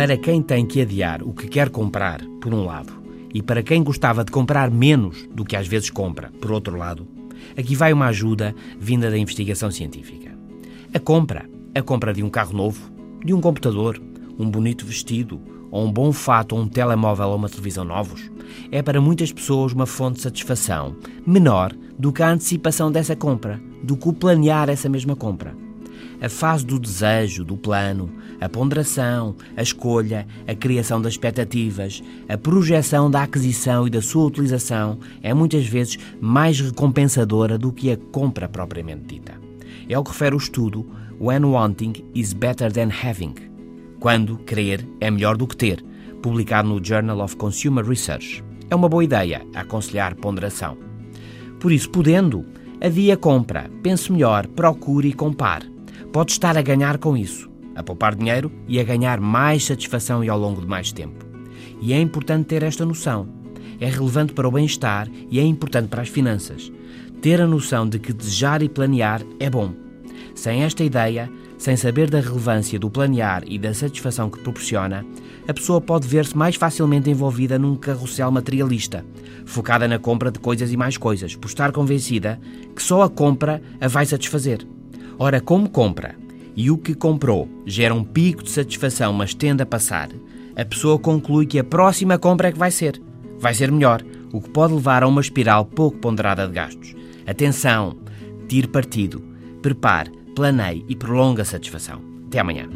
Para quem tem que adiar o que quer comprar, por um lado, e para quem gostava de comprar menos do que às vezes compra, por outro lado, aqui vai uma ajuda vinda da investigação científica. A compra, a compra de um carro novo, de um computador, um bonito vestido, ou um bom fato, ou um telemóvel ou uma televisão novos, é para muitas pessoas uma fonte de satisfação menor do que a antecipação dessa compra, do que o planear essa mesma compra. A fase do desejo, do plano, a ponderação, a escolha, a criação das expectativas, a projeção da aquisição e da sua utilização é muitas vezes mais recompensadora do que a compra propriamente dita. É o que refere o estudo When Wanting is Better Than Having. Quando querer é melhor do que ter, publicado no Journal of Consumer Research. É uma boa ideia aconselhar ponderação. Por isso, podendo, adie a compra, pense melhor, procure e compare. Pode estar a ganhar com isso, a poupar dinheiro e a ganhar mais satisfação e ao longo de mais tempo. E é importante ter esta noção. É relevante para o bem-estar e é importante para as finanças. Ter a noção de que desejar e planear é bom. Sem esta ideia, sem saber da relevância do planear e da satisfação que proporciona, a pessoa pode ver-se mais facilmente envolvida num carrossel materialista, focada na compra de coisas e mais coisas, por estar convencida que só a compra a vai satisfazer. Ora, como compra e o que comprou gera um pico de satisfação, mas tende a passar, a pessoa conclui que a próxima compra é que vai ser. Vai ser melhor, o que pode levar a uma espiral pouco ponderada de gastos. Atenção, tire partido, prepare planeie e prolongue a satisfação. Até amanhã.